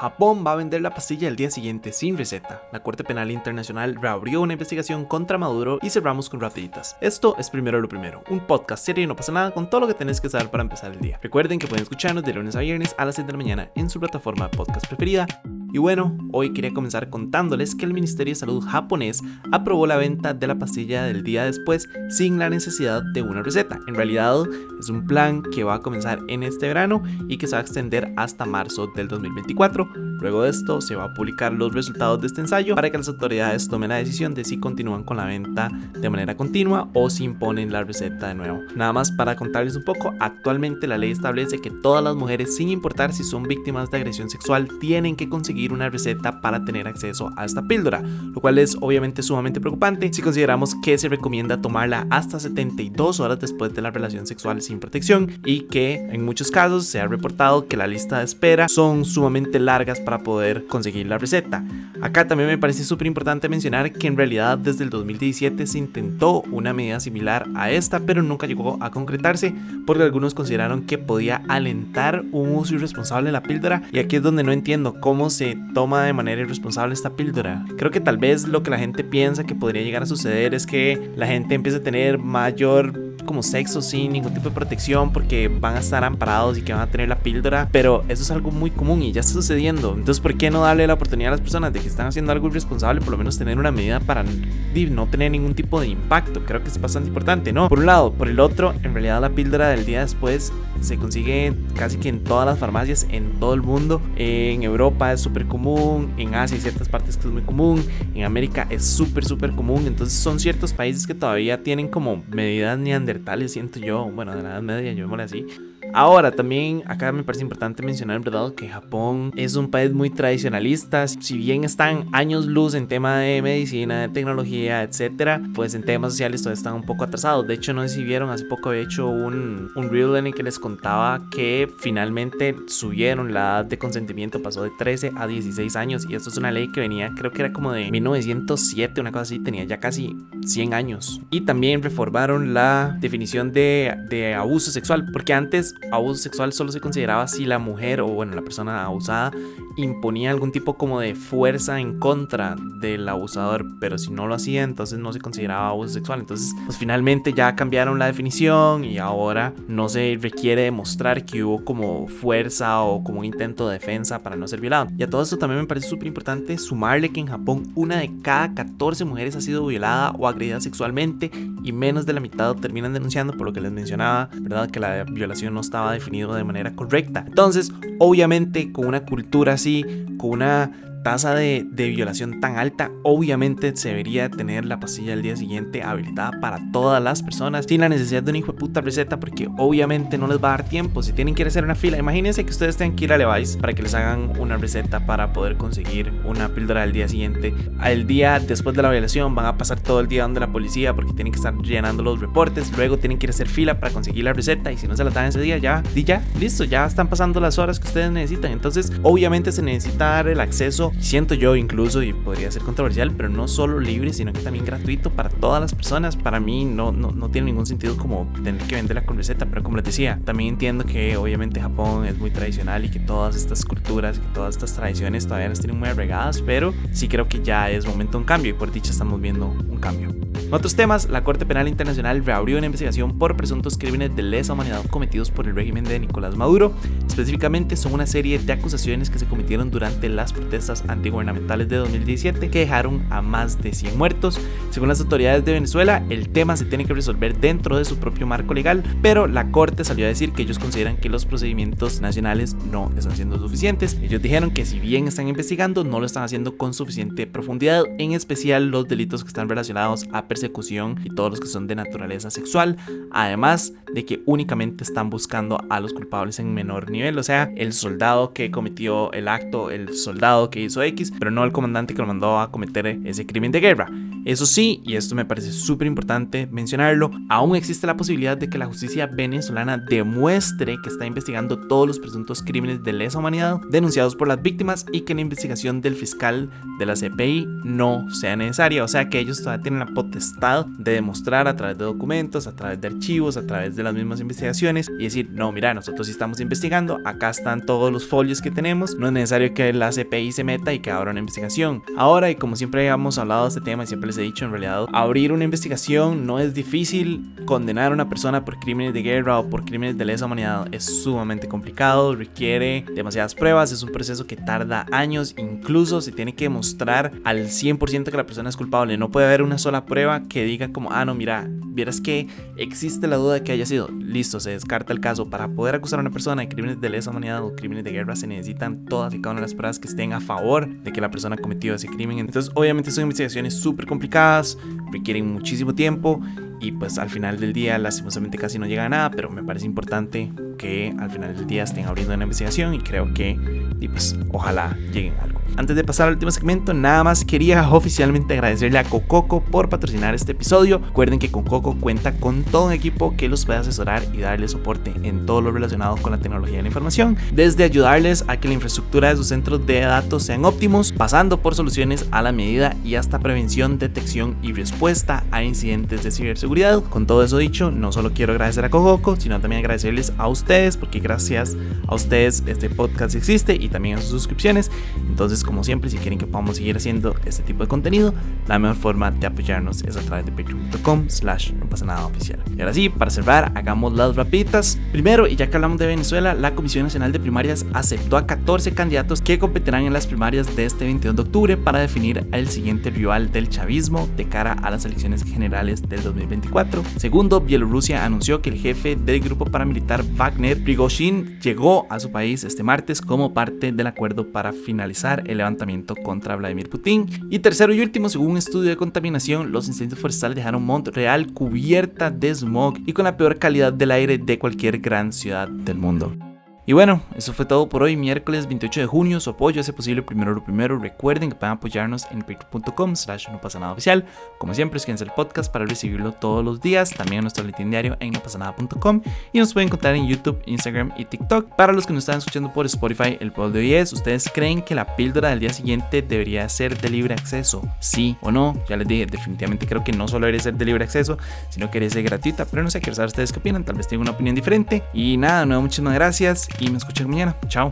Japón va a vender la pastilla el día siguiente sin receta. La Corte Penal Internacional reabrió una investigación contra Maduro y cerramos con rapiditas. Esto es primero lo primero, un podcast serio y no pasa nada con todo lo que tenés que saber para empezar el día. Recuerden que pueden escucharnos de lunes a viernes a las 7 de la mañana en su plataforma podcast preferida y bueno, hoy quería comenzar contándoles que el Ministerio de Salud japonés aprobó la venta de la pastilla del día después sin la necesidad de una receta. En realidad es un plan que va a comenzar en este verano y que se va a extender hasta marzo del 2024. Luego de esto se va a publicar los resultados de este ensayo para que las autoridades tomen la decisión de si continúan con la venta de manera continua o si imponen la receta de nuevo. Nada más para contarles un poco, actualmente la ley establece que todas las mujeres, sin importar si son víctimas de agresión sexual, tienen que conseguir una receta para tener acceso a esta píldora, lo cual es obviamente sumamente preocupante si consideramos que se recomienda tomarla hasta 72 horas después de la relación sexual sin protección y que en muchos casos se ha reportado que la lista de espera son sumamente largas para poder conseguir la receta. Acá también me parece súper importante mencionar que en realidad desde el 2017 se intentó una medida similar a esta, pero nunca llegó a concretarse porque algunos consideraron que podía alentar un uso irresponsable de la píldora y aquí es donde no entiendo cómo se toma de manera irresponsable esta píldora. Creo que tal vez lo que la gente piensa que podría llegar a suceder es que la gente empiece a tener mayor como sexo sin ningún tipo de protección porque van a estar amparados y que van a tener la píldora, pero eso es algo muy común y ya está sucediendo. Entonces, ¿por qué no darle la oportunidad a las personas de que están haciendo algo irresponsable, por lo menos tener una medida para no tener ningún tipo de impacto? Creo que es bastante importante, ¿no? Por un lado, por el otro, en realidad la píldora del día después se consigue casi que en todas las farmacias en todo el mundo. En Europa es súper común, en Asia hay ciertas partes que es muy común, en América es súper, súper común. Entonces son ciertos países que todavía tienen como medidas neandertales, siento yo, bueno, de la Edad Media, llamémosle así, Ahora, también acá me parece importante mencionar, ¿verdad?, que Japón es un país muy tradicionalista. Si bien están años luz en tema de medicina, de tecnología, etcétera, pues en temas sociales todavía están un poco atrasados. De hecho, no sé si vieron, hace poco había hecho un, un reel en el que les contaba que finalmente subieron la edad de consentimiento, pasó de 13 a 16 años. Y esto es una ley que venía, creo que era como de 1907, una cosa así, tenía ya casi 100 años. Y también reformaron la definición de, de abuso sexual, porque antes abuso sexual solo se consideraba si la mujer o bueno, la persona abusada imponía algún tipo como de fuerza en contra del abusador, pero si no lo hacía, entonces no se consideraba abuso sexual. Entonces, pues finalmente ya cambiaron la definición y ahora no se requiere demostrar que hubo como fuerza o como un intento de defensa para no ser violado. Y a todo esto también me parece súper importante sumarle que en Japón una de cada 14 mujeres ha sido violada o agredida sexualmente y menos de la mitad terminan denunciando por lo que les mencionaba, ¿verdad? Que la violación no estaba definido de manera correcta. Entonces, obviamente con una cultura así, con una tasa de, violación tan alta, obviamente se debería tener la pastilla del día siguiente habilitada para todas las personas sin la necesidad de una hijo de puta receta porque obviamente no les va a dar tiempo. Si tienen que ir a hacer una fila, imagínense que ustedes tengan que ir a Levi's para que les hagan una receta para poder conseguir una píldora del día siguiente. Al día después de la violación van a pasar todo el día donde la policía porque tienen que estar llenando los reportes. Luego tienen que ir a hacer fila para conseguir la receta y si no se la dan ese día ya, y ya, listo, ya están pasando las horas que ustedes necesitan. Entonces, obviamente se necesita dar el acceso siento yo incluso, y podría ser controversial, pero no solo libre, sino que también gratuito para todas las personas. Para mí no, no, no tiene ningún sentido como tener que venderla con receta, pero como les decía, también entiendo que obviamente Japón es muy tradicional y que todas estas culturas, que todas estas tradiciones todavía las tienen muy arraigadas, pero sí creo que ya es momento de un cambio y por dicha estamos viendo un cambio. En otros temas, la Corte Penal Internacional reabrió una investigación por presuntos crímenes de lesa humanidad cometidos por el régimen de Nicolás Maduro. Específicamente son una serie de acusaciones que se cometieron durante las protestas antigubernamentales de 2017 que dejaron a más de 100 muertos. Según las autoridades de Venezuela, el tema se tiene que resolver dentro de su propio marco legal, pero la Corte salió a decir que ellos consideran que los procedimientos nacionales no están siendo suficientes. Ellos dijeron que si bien están investigando, no lo están haciendo con suficiente profundidad, en especial los delitos que están relacionados a persecución y todos los que son de naturaleza sexual, además de que únicamente están buscando a los culpables en menor nivel, o sea, el soldado que cometió el acto, el soldado que hizo X, pero no el comandante que lo mandó a cometer ese crimen de guerra. Eso sí, y esto me parece súper importante mencionarlo, aún existe la posibilidad de que la justicia venezolana demuestre que está investigando todos los presuntos crímenes de lesa humanidad denunciados por las víctimas y que la investigación del fiscal de la CPI no sea necesaria. O sea que ellos todavía tienen la potestad de demostrar a través de documentos, a través de archivos, a través de las mismas investigaciones y decir, no, mira, nosotros sí estamos investigando, acá están todos los folios que tenemos, no es necesario que la CPI se meta y que abra una investigación. Ahora, y como siempre hemos hablado de este tema y siempre les he dicho, en realidad, abrir una investigación no es difícil, condenar a una persona por crímenes de guerra o por crímenes de lesa humanidad es sumamente complicado, requiere demasiadas pruebas, es un proceso que tarda años, incluso se tiene que demostrar al 100% que la persona es culpable, no puede haber una sola prueba que diga como, ah, no, mira, vieras que existe la duda de que haya sido, listo, se descarta el caso, para poder acusar a una persona de crímenes de lesa humanidad o crímenes de guerra se necesitan todas y cada una de las pruebas que estén a favor de que la persona ha cometido ese crimen, entonces obviamente son investigaciones súper complicadas, complicadas requieren muchísimo tiempo y pues al final del día lastimosamente casi no llega a nada, pero me parece importante que al final del día estén abriendo una investigación y creo que y pues ojalá lleguen algo. Antes de pasar al último segmento, nada más quería oficialmente agradecerle a Cococo por patrocinar este episodio. Recuerden que Cococo cuenta con todo un equipo que los puede asesorar y darle soporte en todo lo relacionado con la tecnología de la información, desde ayudarles a que la infraestructura de sus centros de datos sean óptimos, pasando por soluciones a la medida y hasta prevención, detección y respuesta a incidentes de ciberseguridad. Con todo eso dicho, no solo quiero agradecer a Cococo, sino también agradecerles a ustedes, porque gracias a ustedes este podcast existe y también a sus suscripciones. Entonces, como siempre, si quieren que podamos seguir haciendo este tipo de contenido, la mejor forma de apoyarnos es a través de patreon.com slash no pasa nada oficial. Y ahora sí, para cerrar, hagamos las rapiditas. Primero, y ya que hablamos de Venezuela, la Comisión Nacional de Primarias aceptó a 14 candidatos que competirán en las primarias de este 22 de octubre para definir el siguiente rival del chavismo de cara a las elecciones generales del 2024. Segundo, Bielorrusia anunció que el jefe del grupo paramilitar Wagner, Prigozhin, llegó a su país este martes como parte del acuerdo para finalizar el levantamiento contra Vladimir Putin. Y tercero y último, según un estudio de contaminación, los incendios forestales dejaron Montreal cubierta de smog y con la peor calidad del aire de cualquier gran ciudad del mundo. Y bueno, eso fue todo por hoy, miércoles 28 de junio. Su apoyo hace posible primero lo primero. Recuerden que pueden apoyarnos en patreon.com slash no pasa nada oficial. Como siempre, escríbanse el podcast para recibirlo todos los días. También en nuestro boletín diario en no pasa nada.com. Y nos pueden encontrar en YouTube, Instagram y TikTok. Para los que nos están escuchando por Spotify, el poll de hoy es, ¿ustedes creen que la píldora del día siguiente debería ser de libre acceso? ¿Sí o no? Ya les dije, definitivamente creo que no solo debería ser de libre acceso, sino que debería ser gratuita. Pero no sé, quiero saber ustedes qué opinan. Tal vez tengan una opinión diferente. Y nada, nuevo, muchísimas gracias y me escuchan mañana. Chao.